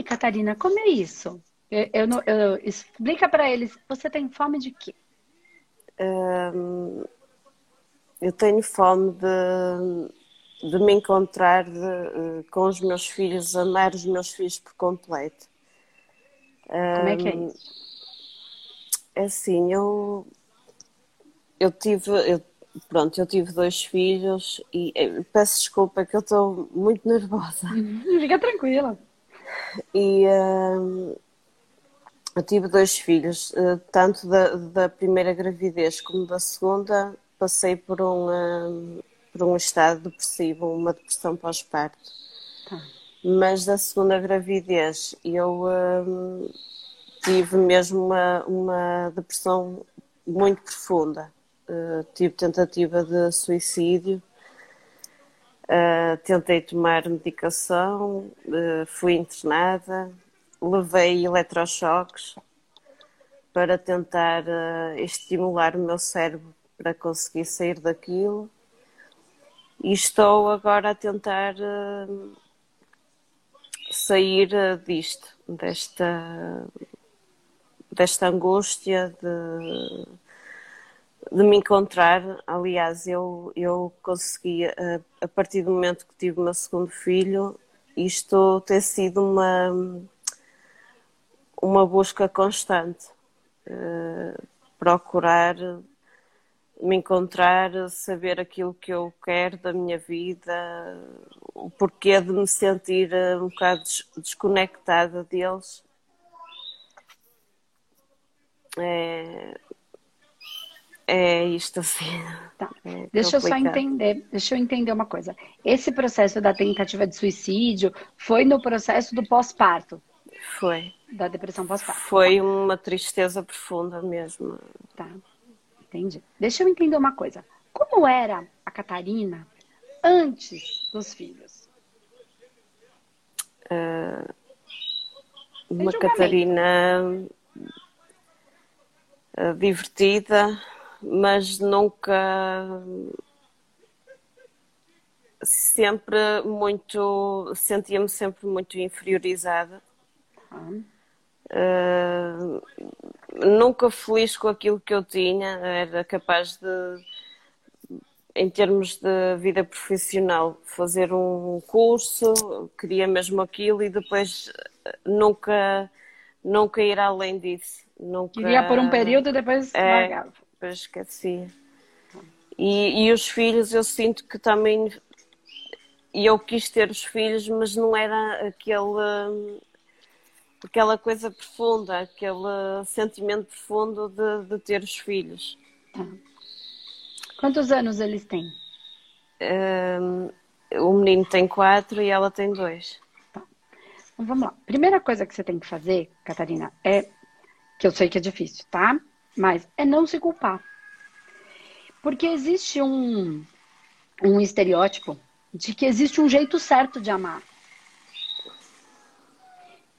aí, Catarina, como é isso? Eu, eu, eu explica para eles, você tem fome de quê? Eu tenho fome de, de me encontrar de, uh, com os meus filhos, amar os meus filhos por completo. Como é que é isso? É assim, eu, eu tive, eu, pronto, eu tive dois filhos e eh, peço desculpa que eu estou muito nervosa. Fica tranquila. E uh, eu tive dois filhos, uh, tanto da, da primeira gravidez como da segunda, passei por um, uh, por um estado depressivo, uma depressão pós-parto. Tá. Mas da segunda gravidez eu tive mesmo uma, uma depressão muito profunda. Uh, tive tentativa de suicídio, uh, tentei tomar medicação, uh, fui internada, levei eletrochoques para tentar estimular o meu cérebro para conseguir sair daquilo. E estou agora a tentar sair disto, desta desta angústia de, de me encontrar. Aliás, eu, eu consegui, a, a partir do momento que tive o meu segundo filho, isto tem sido uma, uma busca constante. Uh, procurar me encontrar, saber aquilo que eu quero da minha vida, o porquê de me sentir um bocado desconectada deles é, é isto assim. Tá. É deixa eu só entender, deixa eu entender uma coisa. Esse processo da tentativa de suicídio foi no processo do pós-parto? Foi. Da depressão pós-parto. Foi uma tristeza profunda mesmo. Tá. Entendi. Deixa eu entender uma coisa. Como era a Catarina antes dos filhos? Uh, uma Catarina eh, divertida, mas nunca sempre muito sentia-me sempre muito inferiorizada uhum. uh, nunca feliz com aquilo que eu tinha era capaz de em termos de vida profissional fazer um curso queria mesmo aquilo e depois nunca nunca ir além disso Nunca... Queria por um período e depois é, largava. Depois esquecia. E, e os filhos, eu sinto que também. E eu quis ter os filhos, mas não era aquele, aquela coisa profunda, aquele sentimento profundo de, de ter os filhos. Tá. Quantos anos eles têm? Um, o menino tem quatro e ela tem dois. Tá. Então vamos lá. Primeira coisa que você tem que fazer, Catarina, é que eu sei que é difícil, tá? Mas é não se culpar. Porque existe um, um estereótipo de que existe um jeito certo de amar.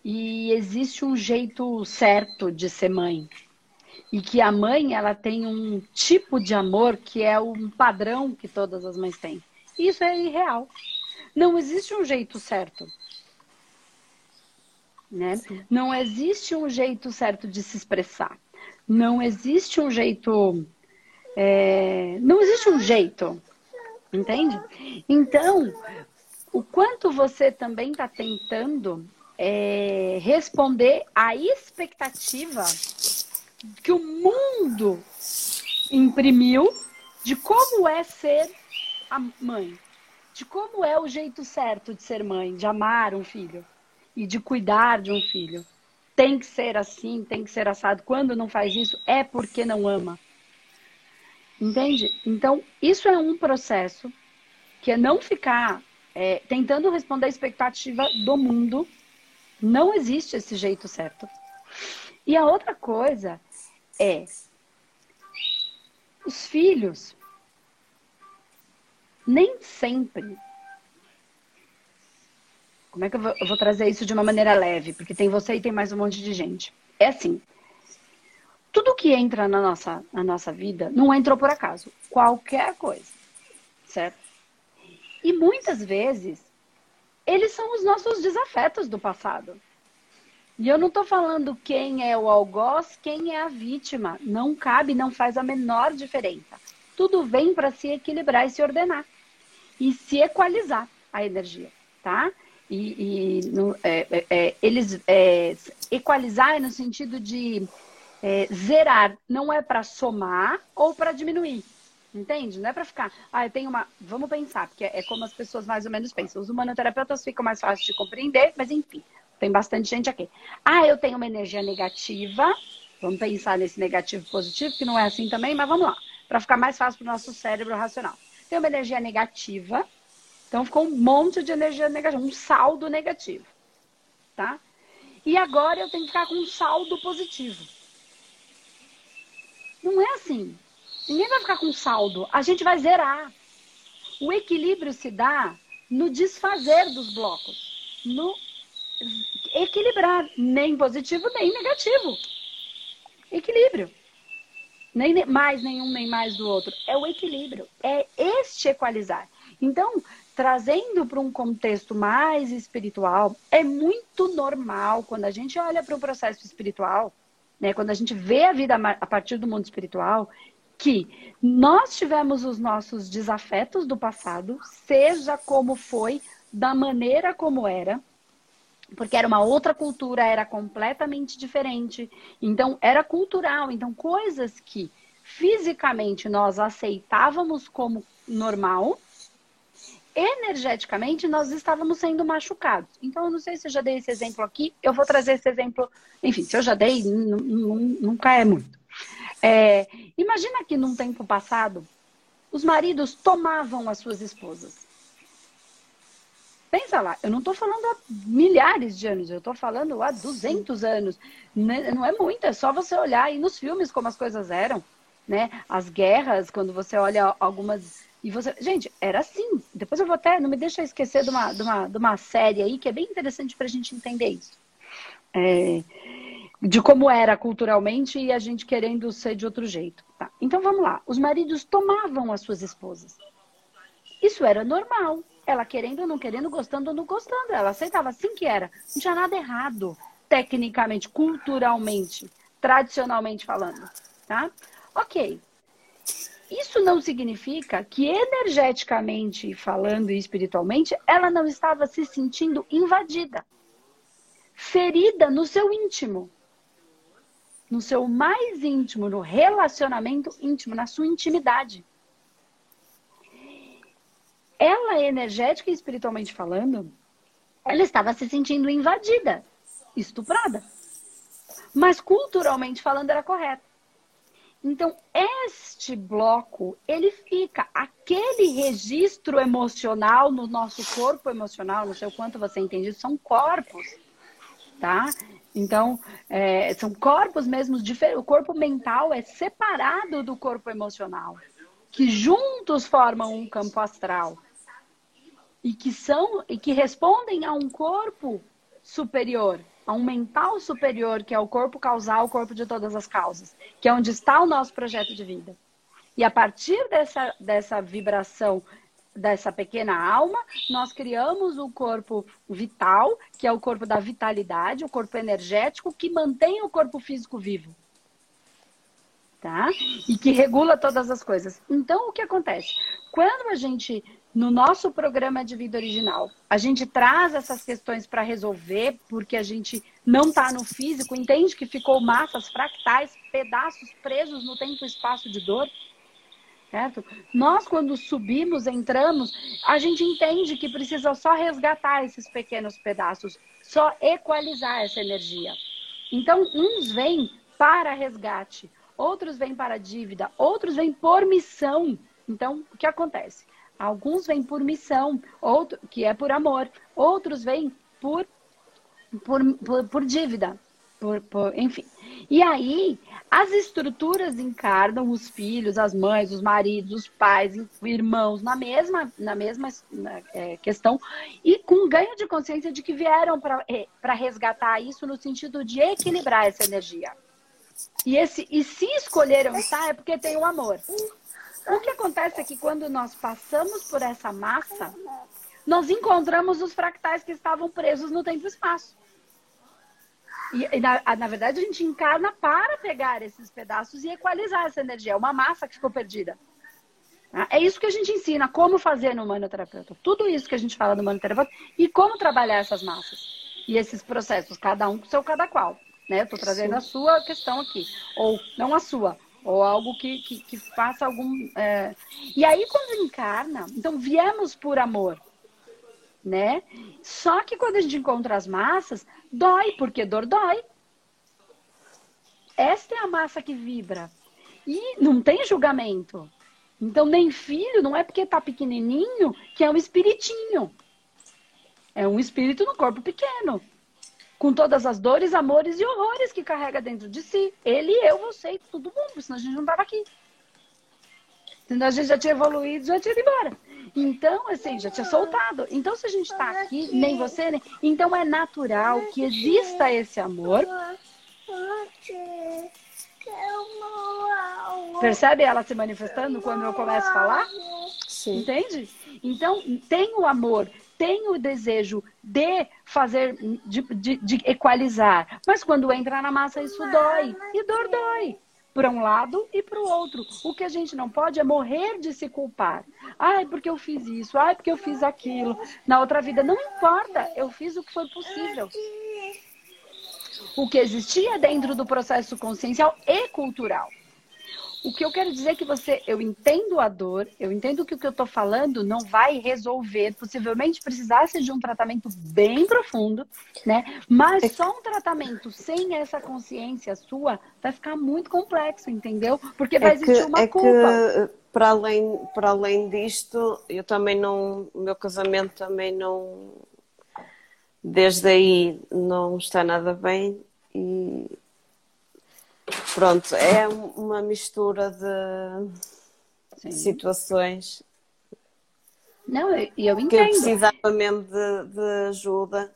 E existe um jeito certo de ser mãe. E que a mãe, ela tem um tipo de amor que é um padrão que todas as mães têm. Isso é irreal. Não existe um jeito certo né? Não existe um jeito certo de se expressar. Não existe um jeito. É... Não existe um jeito. Entende? Então, o quanto você também está tentando é, responder à expectativa que o mundo imprimiu de como é ser a mãe, de como é o jeito certo de ser mãe, de amar um filho e de cuidar de um filho. Tem que ser assim, tem que ser assado. Quando não faz isso, é porque não ama. Entende? Então, isso é um processo que é não ficar é, tentando responder a expectativa do mundo. Não existe esse jeito certo. E a outra coisa é os filhos nem sempre como é que eu vou, eu vou, trazer isso de uma maneira leve? Porque tem você e tem mais um monte de gente. É assim. Tudo que entra na nossa, na nossa vida não entrou por acaso. Qualquer coisa. Certo? E muitas vezes, eles são os nossos desafetos do passado. E eu não estou falando quem é o algoz, quem é a vítima. Não cabe, não faz a menor diferença. Tudo vem para se equilibrar e se ordenar. E se equalizar a energia, tá? E, e no, é, é, é eles é, equalizar no sentido de é, zerar, não é para somar ou para diminuir. Entende? Não é para ficar, ah, eu tenho uma. Vamos pensar, porque é como as pessoas mais ou menos pensam. Os humanoterapeutas ficam mais fáceis de compreender, mas enfim, tem bastante gente aqui. Ah, eu tenho uma energia negativa. Vamos pensar nesse negativo positivo, que não é assim também, mas vamos lá. Para ficar mais fácil para o nosso cérebro racional. Tem uma energia negativa. Então ficou um monte de energia negativa, um saldo negativo. Tá? E agora eu tenho que ficar com um saldo positivo. Não é assim. Ninguém vai ficar com saldo. A gente vai zerar. O equilíbrio se dá no desfazer dos blocos. No equilibrar. Nem positivo, nem negativo. Equilíbrio. Nem mais nenhum, nem mais do outro. É o equilíbrio. É este equalizar. Então, trazendo para um contexto mais espiritual, é muito normal quando a gente olha para o processo espiritual, né, quando a gente vê a vida a partir do mundo espiritual, que nós tivemos os nossos desafetos do passado, seja como foi, da maneira como era, porque era uma outra cultura, era completamente diferente. Então, era cultural. Então, coisas que fisicamente nós aceitávamos como normal, energeticamente nós estávamos sendo machucados. Então, eu não sei se eu já dei esse exemplo aqui, eu vou trazer esse exemplo. Enfim, se eu já dei, nunca é muito. É, imagina que num tempo passado, os maridos tomavam as suas esposas. Pensa lá, eu não estou falando há milhares de anos, eu estou falando há 200 anos. Né, não é muito, é só você olhar aí nos filmes como as coisas eram, né? As guerras, quando você olha algumas e você, gente, era assim. Depois eu vou até, não me deixa esquecer de uma, de uma, de uma série aí que é bem interessante para a gente entender isso. É, de como era culturalmente e a gente querendo ser de outro jeito. Tá. Então vamos lá. Os maridos tomavam as suas esposas. Isso era normal. Ela querendo ou não querendo, gostando ou não gostando. Ela aceitava assim que era. Não tinha nada errado, tecnicamente, culturalmente, tradicionalmente falando. Tá? Ok. Isso não significa que energeticamente falando e espiritualmente, ela não estava se sentindo invadida, ferida no seu íntimo, no seu mais íntimo, no relacionamento íntimo, na sua intimidade. Ela, energética e espiritualmente falando, ela estava se sentindo invadida, estuprada. Mas culturalmente falando era correto. Então, este bloco, ele fica aquele registro emocional no nosso corpo emocional, não sei o quanto você entende, isso são corpos, tá? Então, é, são corpos mesmo. O corpo mental é separado do corpo emocional, que juntos formam um campo astral e que são e que respondem a um corpo superior, a um mental superior, que é o corpo causal, o corpo de todas as causas, que é onde está o nosso projeto de vida. E a partir dessa, dessa vibração dessa pequena alma, nós criamos o um corpo vital, que é o corpo da vitalidade, o corpo energético, que mantém o corpo físico vivo. Tá? E que regula todas as coisas. Então, o que acontece? Quando a gente no nosso programa de vida original, a gente traz essas questões para resolver, porque a gente não está no físico, entende que ficou massas fractais, pedaços presos no tempo e espaço de dor. Certo? Nós, quando subimos, entramos, a gente entende que precisa só resgatar esses pequenos pedaços, só equalizar essa energia. Então, uns vêm para resgate, outros vêm para dívida, outros vêm por missão. Então, o que acontece? Alguns vêm por missão, outro, que é por amor. Outros vêm por, por, por, por dívida. Por, por, enfim. E aí, as estruturas encarnam os filhos, as mães, os maridos, os pais, irmãos, na mesma, na mesma na, é, questão, e com ganho de consciência de que vieram para é, resgatar isso no sentido de equilibrar essa energia. E, esse, e se escolheram estar, é porque tem o amor. O que acontece é que quando nós passamos por essa massa, nós encontramos os fractais que estavam presos no tempo e espaço. E, e na, na, verdade, a gente encarna para pegar esses pedaços e equalizar essa energia. É uma massa que ficou perdida. Tá? É isso que a gente ensina, como fazer no manoterapeuta. Tudo isso que a gente fala no manoterapeuta e como trabalhar essas massas. E esses processos, cada um com seu cada qual. Né? Eu estou trazendo Sim. a sua questão aqui. Ou não a sua, ou algo que, que, que faça algum. É... E aí, quando encarna, então viemos por amor né? Só que quando a gente encontra as massas, dói, porque dor dói. Esta é a massa que vibra. E não tem julgamento. Então, nem filho, não é porque tá pequenininho que é um espiritinho. É um espírito no corpo pequeno. Com todas as dores, amores e horrores que carrega dentro de si. Ele, eu, você e todo mundo, senão a gente não tava aqui. Senão a gente já tinha evoluído, já tinha ido embora. Então, assim, já tinha soltado. Então, se a gente está aqui, nem você, nem... então é natural que exista esse amor. Percebe ela se manifestando quando eu começo a falar? Sim. Entende? Então, tem o amor, tem o desejo de fazer, de, de, de equalizar. Mas quando entra na massa, isso dói. E dor dói para um lado e para o outro. O que a gente não pode é morrer de se culpar. Ai, porque eu fiz isso, ai, porque eu fiz aquilo. Na outra vida, não importa, eu fiz o que foi possível. O que existia dentro do processo consciencial e cultural. O que eu quero dizer é que você, eu entendo a dor, eu entendo que o que eu estou falando não vai resolver, possivelmente precisasse de um tratamento bem profundo, né? Mas só um tratamento sem essa consciência sua vai ficar muito complexo, entendeu? Porque vai é existir uma é culpa. Que, para além, para além disto, eu também não, o meu casamento também não, desde aí não está nada bem e Pronto, é uma mistura de Sim. situações. Não, e eu, eu entendo. Que eu precisava mesmo de, de ajuda.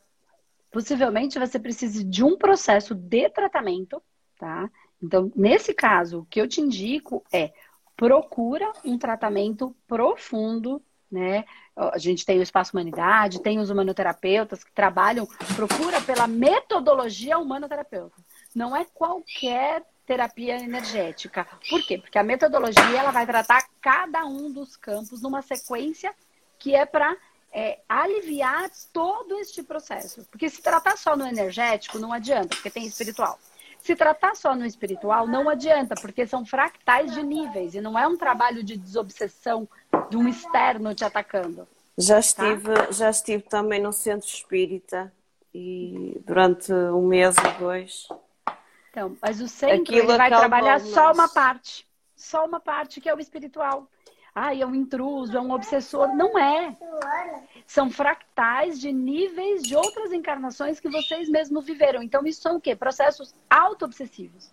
Possivelmente você precise de um processo de tratamento, tá? Então, nesse caso, o que eu te indico é procura um tratamento profundo, né? A gente tem o Espaço Humanidade, tem os humanoterapeutas que trabalham, procura pela metodologia humanoterapeuta não é qualquer terapia energética. Por quê? Porque a metodologia ela vai tratar cada um dos campos numa sequência que é para é, aliviar todo este processo. Porque se tratar só no energético não adianta, porque tem espiritual. Se tratar só no espiritual não adianta, porque são fractais de níveis e não é um trabalho de desobsessão de um externo te atacando. Já tá? estive, tá? já estive também no centro espírita e durante um mês ou dois então, mas o centro Aquilo ele vai trabalhar só uma parte. Só uma parte que é o espiritual. Ah, é um intruso, é um obsessor. Não é. São fractais de níveis de outras encarnações que vocês mesmos viveram. Então, isso são o quê? Processos auto-obsessivos.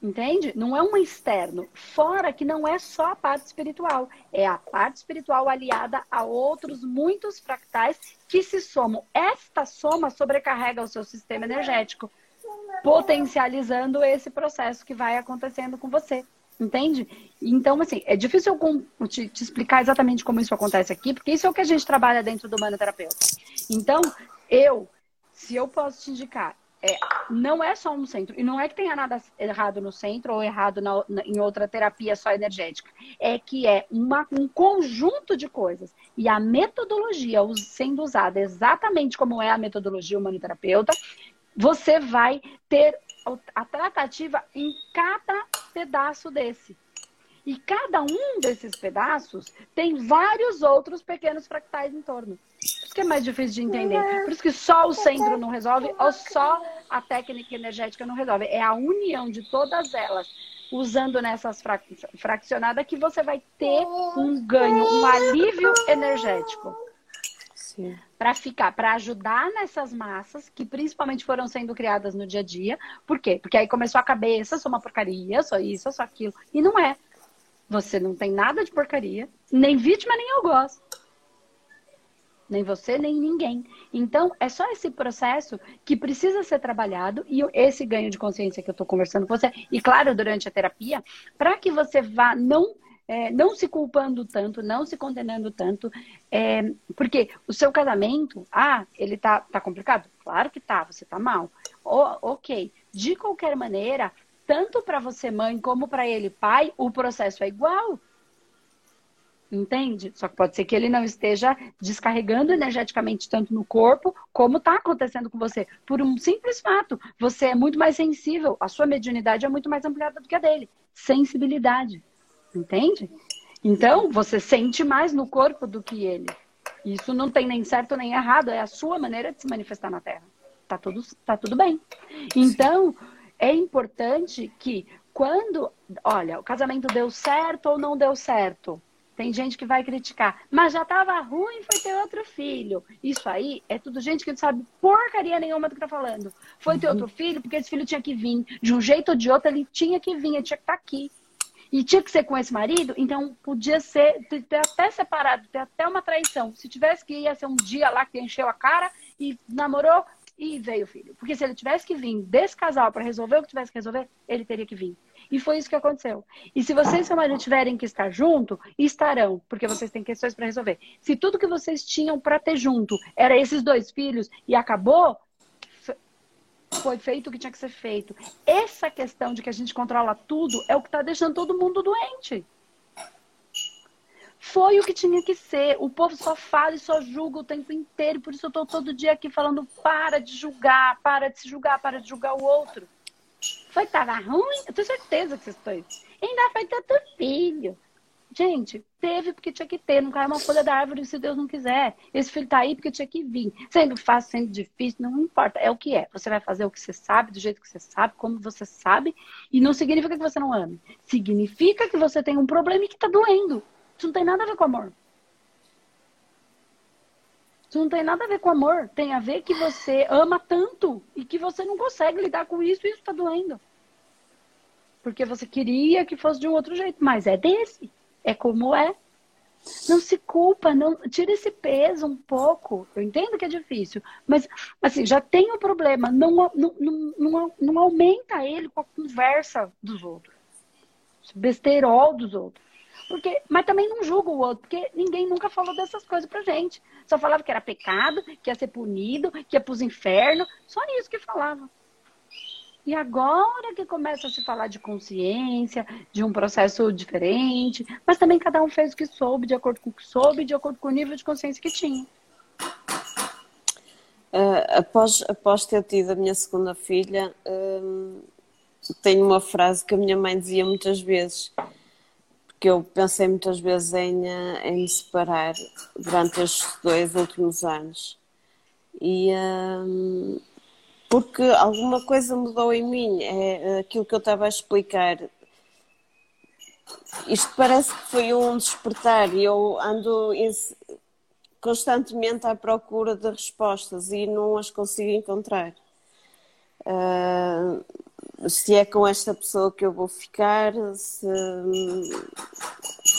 Entende? Não é um externo. Fora que não é só a parte espiritual. É a parte espiritual aliada a outros muitos fractais que se somam. Esta soma sobrecarrega o seu sistema energético potencializando esse processo que vai acontecendo com você. Entende? Então, assim, é difícil eu te, te, explicar exatamente como isso acontece aqui, porque isso é o que a gente trabalha dentro do manoterapeuta. Então, eu, se eu posso te indicar, é, não é só um centro, e não é que tenha nada errado no centro ou errado na, na, em outra terapia só energética, é que é uma, um conjunto de coisas. E a metodologia sendo usada exatamente como é a metodologia humanoterapeuta, você vai ter a tratativa em cada pedaço desse. E cada um desses pedaços tem vários outros pequenos fractais em torno. Isso que é mais difícil de entender. Por isso que só o centro não resolve ou só a técnica energética não resolve. É a união de todas elas, usando nessas fraccionadas, que você vai ter um ganho, um alívio energético para ficar, para ajudar nessas massas que principalmente foram sendo criadas no dia a dia. Por quê? Porque aí começou a cabeça, sou uma porcaria, sou isso, sou aquilo. E não é. Você não tem nada de porcaria, nem vítima, nem eu gosto. Nem você, nem ninguém. Então, é só esse processo que precisa ser trabalhado e esse ganho de consciência que eu estou conversando com você, e claro, durante a terapia, para que você vá não é, não se culpando tanto, não se condenando tanto, é, porque o seu casamento, ah, ele tá, tá complicado? Claro que tá, você tá mal. ok, de qualquer maneira, tanto para você mãe como para ele pai, o processo é igual. Entende? Só que pode ser que ele não esteja descarregando energeticamente tanto no corpo, como está acontecendo com você. Por um simples fato. Você é muito mais sensível, a sua mediunidade é muito mais ampliada do que a dele. Sensibilidade. Entende? Então, você sente mais no corpo do que ele. Isso não tem nem certo nem errado, é a sua maneira de se manifestar na Terra. Tá tudo, tá tudo bem. Então, é importante que quando, olha, o casamento deu certo ou não deu certo, tem gente que vai criticar, mas já estava ruim, foi ter outro filho. Isso aí é tudo gente que não sabe porcaria nenhuma do que tá falando. Foi ter uhum. outro filho porque esse filho tinha que vir. De um jeito ou de outro, ele tinha que vir, ele tinha que estar tá aqui. E tinha que ser com esse marido, então podia ser, ter até separado, ter até uma traição. Se tivesse que ia ser um dia lá que encheu a cara e namorou e veio o filho. Porque se ele tivesse que vir desse casal para resolver o que tivesse que resolver, ele teria que vir. E foi isso que aconteceu. E se vocês e seu marido tiverem que estar junto, estarão, porque vocês têm questões para resolver. Se tudo que vocês tinham para ter junto era esses dois filhos e acabou, foi feito o que tinha que ser feito. Essa questão de que a gente controla tudo é o que está deixando todo mundo doente. Foi o que tinha que ser. O povo só fala e só julga o tempo inteiro. Por isso eu estou todo dia aqui falando: para de julgar, para de se julgar, para de julgar o outro. Foi, tava ruim? Eu tenho certeza que vocês estão. Ainda foi tanto filho. Gente, teve porque tinha que ter. Não cai uma folha da árvore se Deus não quiser. Esse filho tá aí porque tinha que vir. Sendo fácil, sendo difícil, não importa. É o que é. Você vai fazer o que você sabe, do jeito que você sabe, como você sabe. E não significa que você não ame. Significa que você tem um problema e que tá doendo. Isso não tem nada a ver com amor. Isso não tem nada a ver com amor. Tem a ver que você ama tanto e que você não consegue lidar com isso e isso tá doendo. Porque você queria que fosse de um outro jeito, mas é desse é como é. Não se culpa, não tira esse peso um pouco. Eu entendo que é difícil, mas assim, já tem o um problema. Não, não, não, não aumenta ele com a conversa dos outros. Besterol dos outros. Porque, mas também não julga o outro, porque ninguém nunca falou dessas coisas pra gente. Só falava que era pecado, que ia ser punido, que ia pros infernos. Só isso que falava. E agora que começa a se falar de consciência, de um processo diferente, mas também cada um fez o que soube, de acordo com o que soube, de acordo com o nível de consciência que tinha. Uh, após, após ter tido a minha segunda filha, uh, tenho uma frase que a minha mãe dizia muitas vezes, porque eu pensei muitas vezes em, uh, em me separar durante estes dois últimos anos. E, porque alguma coisa mudou em mim. É aquilo que eu estava a explicar. Isto parece que foi um despertar e eu ando constantemente à procura de respostas e não as consigo encontrar. Uh, se é com esta pessoa que eu vou ficar, se,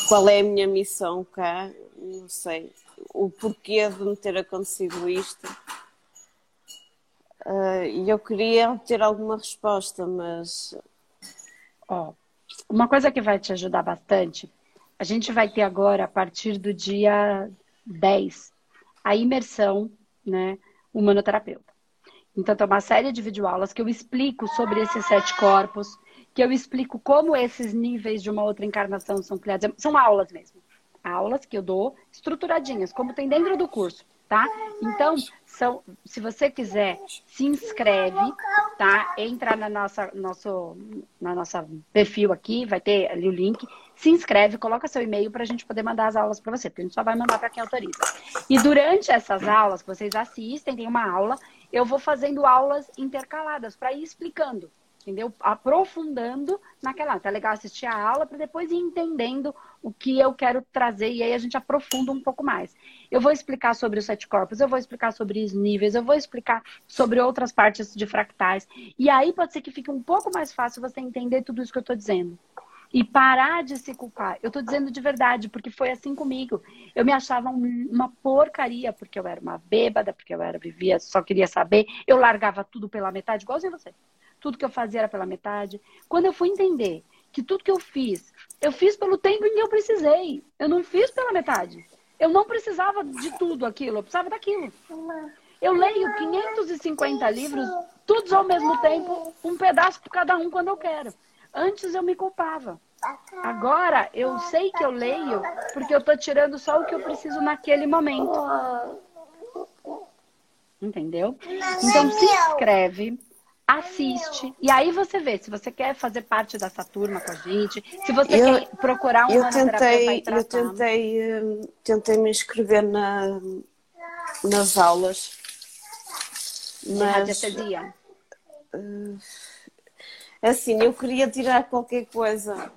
qual é a minha missão cá, não sei. O porquê de me ter acontecido isto Uh, e eu queria ter alguma resposta, mas. Ó, uma coisa que vai te ajudar bastante, a gente vai ter agora, a partir do dia 10, a imersão, né, humanoterapeuta. Então, tem uma série de videoaulas que eu explico sobre esses sete corpos, que eu explico como esses níveis de uma outra encarnação são criados. São aulas mesmo. Aulas que eu dou estruturadinhas, como tem dentro do curso, tá? Então, são, se você quiser, se inscreve, tá? Entra na nossa, nosso, na nossa perfil aqui, vai ter ali o link. Se inscreve, coloca seu e-mail para a gente poder mandar as aulas para você, porque a gente só vai mandar para quem autoriza. E durante essas aulas que vocês assistem, tem uma aula, eu vou fazendo aulas intercaladas para ir explicando entendeu? Aprofundando naquela. É legal assistir a aula para depois ir entendendo o que eu quero trazer e aí a gente aprofunda um pouco mais. Eu vou explicar sobre os sete corpos, eu vou explicar sobre os níveis, eu vou explicar sobre outras partes de fractais. E aí pode ser que fique um pouco mais fácil você entender tudo isso que eu estou dizendo. E parar de se culpar. Eu estou dizendo de verdade, porque foi assim comigo. Eu me achava uma porcaria, porque eu era uma bêbada, porque eu era, vivia, só queria saber. Eu largava tudo pela metade, igualzinho você tudo que eu fazia era pela metade. Quando eu fui entender que tudo que eu fiz, eu fiz pelo tempo em que eu precisei. Eu não fiz pela metade. Eu não precisava de tudo aquilo, eu precisava daquilo. Eu leio 550 livros, todos ao mesmo tempo, um pedaço por cada um quando eu quero. Antes eu me culpava. Agora eu sei que eu leio porque eu estou tirando só o que eu preciso naquele momento. Entendeu? Então se inscreve, assiste. E aí você vê se você quer fazer parte dessa turma com a gente, se você eu, quer procurar um eu tentei, Eu tentei, hum, tentei me inscrever na, nas aulas. Mas, uh, assim, eu queria tirar qualquer coisa,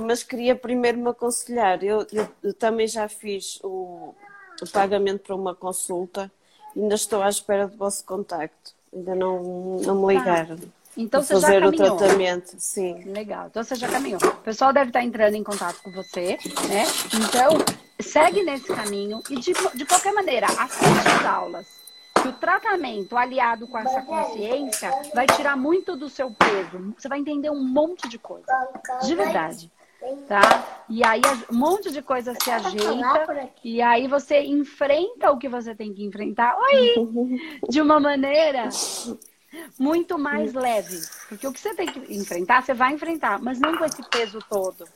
mas queria primeiro me aconselhar. Eu, eu, eu também já fiz o, o pagamento para uma consulta, ainda estou à espera do vosso contacto. Ainda não, não me ligaram. Tá. Então você fazer já caminhou. o tratamento, sim. Legal. Então você já caminhou. O pessoal deve estar entrando em contato com você, né? Então, segue nesse caminho e de, de qualquer maneira, assiste as aulas. Que o tratamento aliado com essa consciência vai tirar muito do seu peso. Você vai entender um monte de coisa. De verdade tá? E aí um monte de coisa se ajeita e aí você enfrenta o que você tem que enfrentar. Oi! De uma maneira muito mais leve, porque o que você tem que enfrentar, você vai enfrentar, mas não com esse peso todo,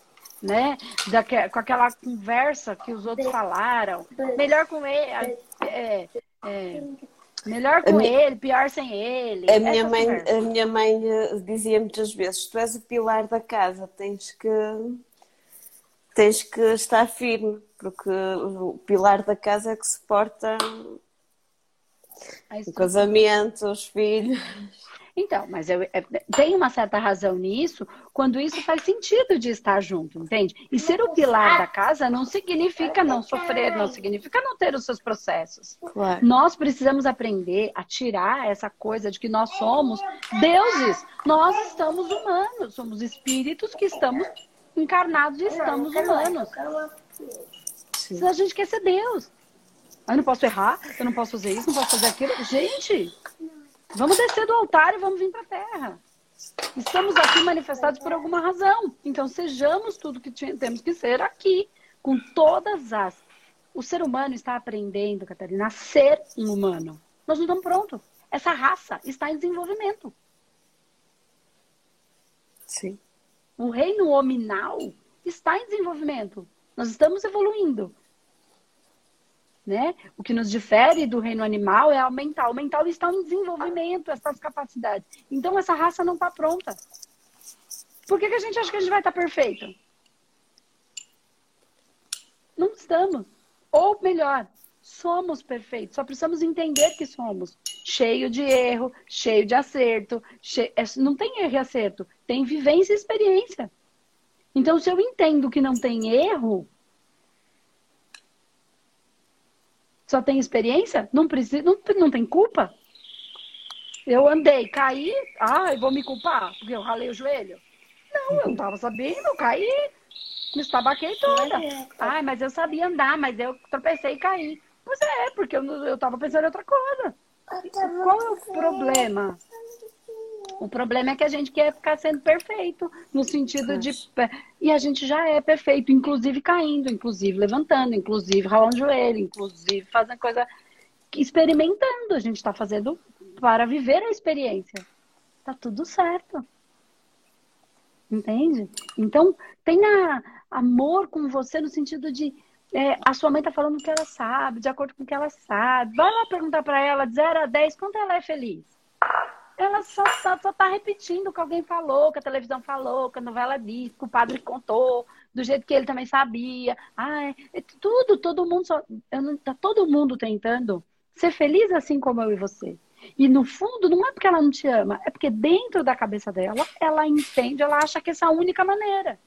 né? Daque, com aquela conversa que os outros falaram. Melhor com ele, é, é, melhor com minha, ele, pior sem ele. A minha mãe, a minha mãe eh, dizia muitas vezes: tu és o pilar da casa, tens que tens que estar firme, porque o pilar da casa é que suporta o casamento, os filhos. Então, mas eu, é, tem uma certa razão nisso quando isso faz sentido de estar junto, entende? E ser o pilar da casa não significa não sofrer, não significa não ter os seus processos. Claro. Nós precisamos aprender a tirar essa coisa de que nós somos deuses. Nós estamos humanos, somos espíritos que estamos encarnados e estamos humanos. A gente quer ser Deus. Eu não posso errar, eu não posso fazer isso, não posso fazer aquilo. Gente, vamos descer do altar e vamos vir para a terra. Estamos aqui manifestados por alguma razão. Então, sejamos tudo que temos que ser aqui, com todas as. O ser humano está aprendendo, Catarina, a ser um humano. Nós não estamos prontos. Essa raça está em desenvolvimento. Sim. O reino hominal está em desenvolvimento. Nós estamos evoluindo. Né? O que nos difere do reino animal é o mental. O mental está em desenvolvimento, essas capacidades. Então, essa raça não está pronta. Por que, que a gente acha que a gente vai estar perfeito? Não estamos. Ou melhor, somos perfeitos. Só precisamos entender que somos. Cheio de erro, cheio de acerto. Cheio... É, não tem erro e acerto. Tem vivência e experiência. Então, se eu entendo que não tem erro, só tem experiência, não precisa, não, não tem culpa. Eu andei, caí, ai, vou me culpar porque eu ralei o joelho. Não, eu não estava sabendo, eu caí, me estabaquei toda. Ai, mas eu sabia andar, mas eu tropecei e caí. Pois é, porque eu, eu tava pensando em outra coisa. Qual é o problema? O problema é que a gente quer ficar sendo perfeito, no sentido de. E a gente já é perfeito, inclusive caindo, inclusive levantando, inclusive ralando o joelho, inclusive fazendo coisa. experimentando. A gente está fazendo para viver a experiência. Tá tudo certo. Entende? Então, tenha amor com você no sentido de. É, a sua mãe tá falando o que ela sabe, de acordo com o que ela sabe. Vai lá perguntar para ela, de 0 a 10, quanto ela é feliz? Ela só, só, só tá repetindo o que alguém falou, que a televisão falou, que a novela disse, que o padre contou, do jeito que ele também sabia. Ai, é tudo, todo mundo só. Não, tá todo mundo tentando ser feliz assim como eu e você. E no fundo, não é porque ela não te ama, é porque dentro da cabeça dela, ela entende, ela acha que essa é a única maneira.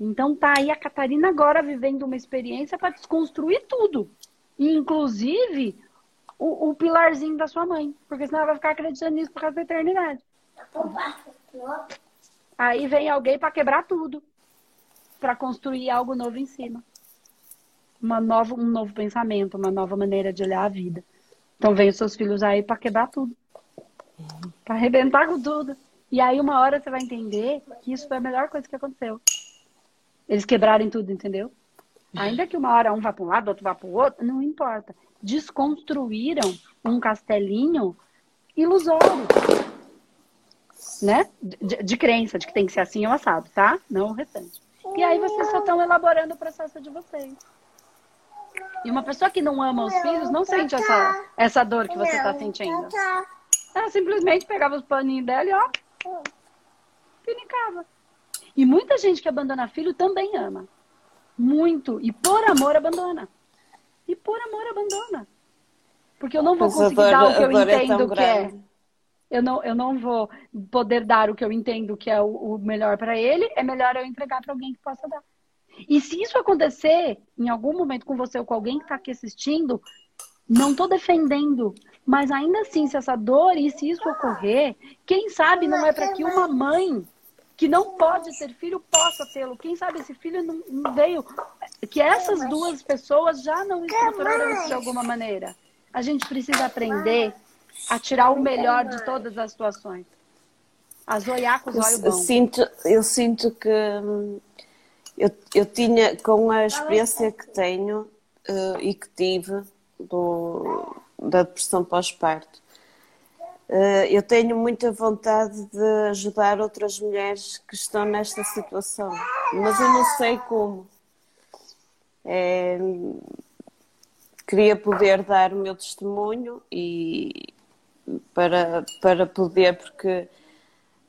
Então tá aí a Catarina agora vivendo uma experiência para desconstruir tudo. Inclusive, o, o, pilarzinho da sua mãe. Porque senão ela vai ficar acreditando nisso por causa da eternidade. Aí vem alguém para quebrar tudo. Para construir algo novo em cima. Uma nova, um novo pensamento, uma nova maneira de olhar a vida. Então vem os seus filhos aí para quebrar tudo. Para arrebentar com tudo. E aí, uma hora você vai entender que isso foi a melhor coisa que aconteceu. Eles quebrarem tudo, entendeu? Ainda que uma hora um vá para um lado, outro vá para o outro, não importa. Desconstruíram um castelinho ilusório. Né? De, de, crença, de que tem que ser assim ou assado, tá? Não o restante. E aí vocês só estão elaborando o processo de vocês. E uma pessoa que não ama os filhos não sente essa, essa dor que você está sentindo. Ela simplesmente pegava os paninhos dela e ó, pinicava. E muita gente que abandona filho também ama. Muito. E por amor abandona. E por amor abandona. Porque eu não vou conseguir dar o que eu é entendo é que é. Eu não, eu não vou poder dar o que eu entendo que é o, o melhor para ele. É melhor eu entregar para alguém que possa dar. E se isso acontecer em algum momento com você ou com alguém que está aqui assistindo, não estou defendendo, mas ainda assim, se essa dor e se isso ocorrer, quem sabe não é para que uma mãe que não pode ter filho possa tê-lo. Quem sabe esse filho não, não, veio. Que essas duas pessoas já não estruturaram isso de alguma maneira. A gente precisa aprender a tirar o melhor de todas as situações. A zoiar com os olhos bons. Eu sinto, eu sinto que eu, eu tinha, com a experiência que tenho uh, e que tive do, da depressão pós-parto, eu tenho muita vontade de ajudar outras mulheres que estão nesta situação, mas eu não sei como. É, queria poder dar o meu testemunho e para, para poder, porque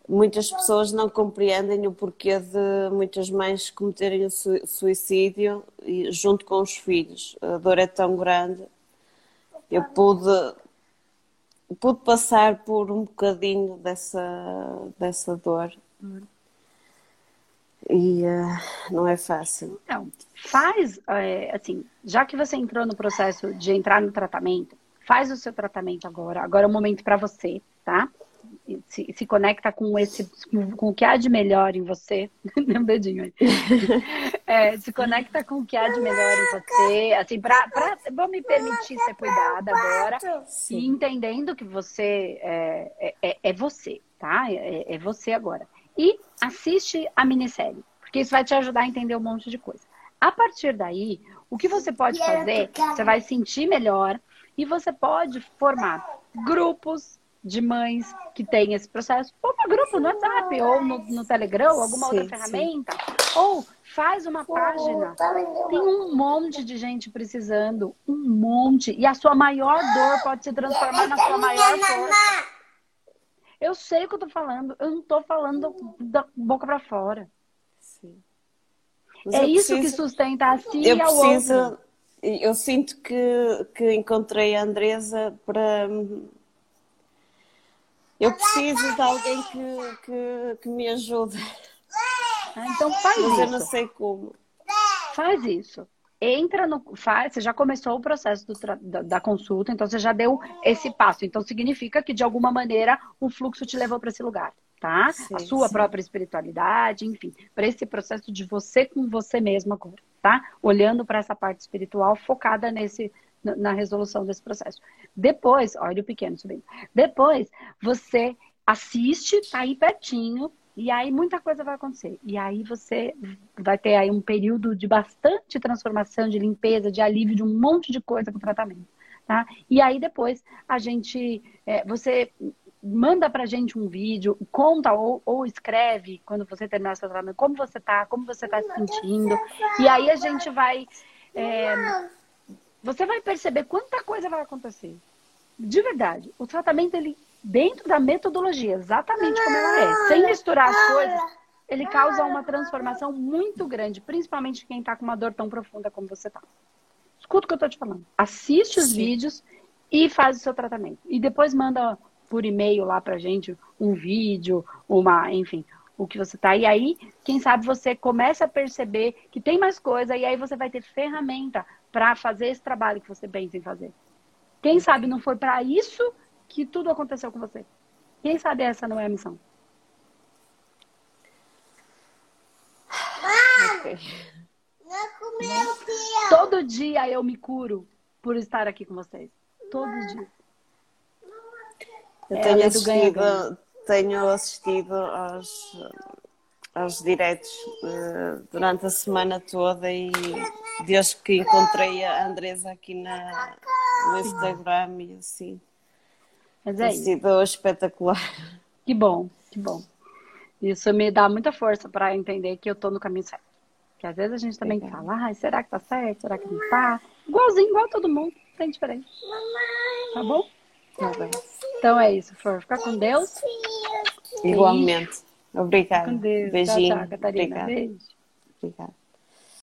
muitas pessoas não compreendem o porquê de muitas mães cometerem o suicídio junto com os filhos. A dor é tão grande. Eu pude, pude passar por um bocadinho dessa, dessa dor. E uh, não é fácil. Então, faz, é, assim, já que você entrou no processo de entrar no tratamento, faz o seu tratamento agora. Agora é o momento para você, tá? Se, se conecta com esse com o que há de melhor em você. Um dedinho aí. É, se conecta com o que há de melhor em você. Assim para vou me permitir ser cuidada agora. Sim. e entendendo que você é, é, é, é você tá? É, é você agora. E assiste a minissérie porque isso vai te ajudar a entender um monte de coisa. A partir daí o que você pode fazer você vai sentir melhor e você pode formar grupos de mães que têm esse processo, ou no grupo no WhatsApp, ou no, no Telegram, alguma sim, outra ferramenta, sim. ou faz uma página. Tá Tem um monte de gente precisando, um monte, e a sua maior dor pode se transformar na sua maior força. Eu sei o que eu tô falando, eu não tô falando da boca para fora. Sim. é isso preciso, que sustenta a si eu e ao preciso, outro. Eu sinto que, que encontrei a Andresa para eu preciso de alguém que, que, que me ajude. Ah, então faz Mas isso. eu não sei como. Faz isso. Entra no. Faz, você já começou o processo da, da, consulta, então você já deu esse passo. Então significa que, de alguma maneira, o fluxo te levou para esse lugar, tá? Sim, a sua sim. própria espiritualidade, enfim, para esse processo de você com você mesmo agora, tá? Olhando para essa parte espiritual focada nesse, na resolução desse processo. Depois, olha o pequeno subindo. Depois, você assiste, tá aí pertinho, e aí muita coisa vai acontecer. E aí você vai ter aí um período de bastante transformação, de limpeza, de alívio de um monte de coisa com o tratamento. Tá? E aí depois a gente, é, você manda pra gente um vídeo, conta ou, ou, escreve quando você terminar seu tratamento, como você tá, como você tá se sentindo. E aí a gente vai é, você vai perceber quanta coisa vai acontecer. De verdade, o tratamento, ele, dentro da metodologia, exatamente como ela é, sem misturar as coisas, ele causa uma transformação muito grande, principalmente quem está com uma dor tão profunda como você está. Escuta o que eu estou te falando. Assiste os Sim. vídeos e faz o seu tratamento. E depois manda por e-mail lá pra gente um vídeo, uma, enfim, o que você tá. E aí, quem sabe você começa a perceber que tem mais coisa e aí você vai ter ferramenta para fazer esse trabalho que você pensa em fazer. Quem sabe não foi para isso que tudo aconteceu com você? Quem sabe essa não é a missão? Okay. Todo dia eu me curo por estar aqui com vocês. Todo dia. Eu tenho, assistido, tenho assistido aos, aos diretos uh, durante a semana toda e desde que encontrei a Andresa aqui na, no Instagram e assim. Mas é tem sido espetacular. Que bom, que bom. Isso me dá muita força para entender que eu estou no caminho certo. Porque às vezes a gente também Legal. fala, ah, será que tá certo? Será que não tá? Igualzinho, igual todo mundo, tem diferente. Tá bom? Então é isso, For. Fica com Deus. Igualmente. Obrigada. Com Deus. Beijinho. Tchau, tchau, Catarina. Obrigada. Beijo. Obrigada.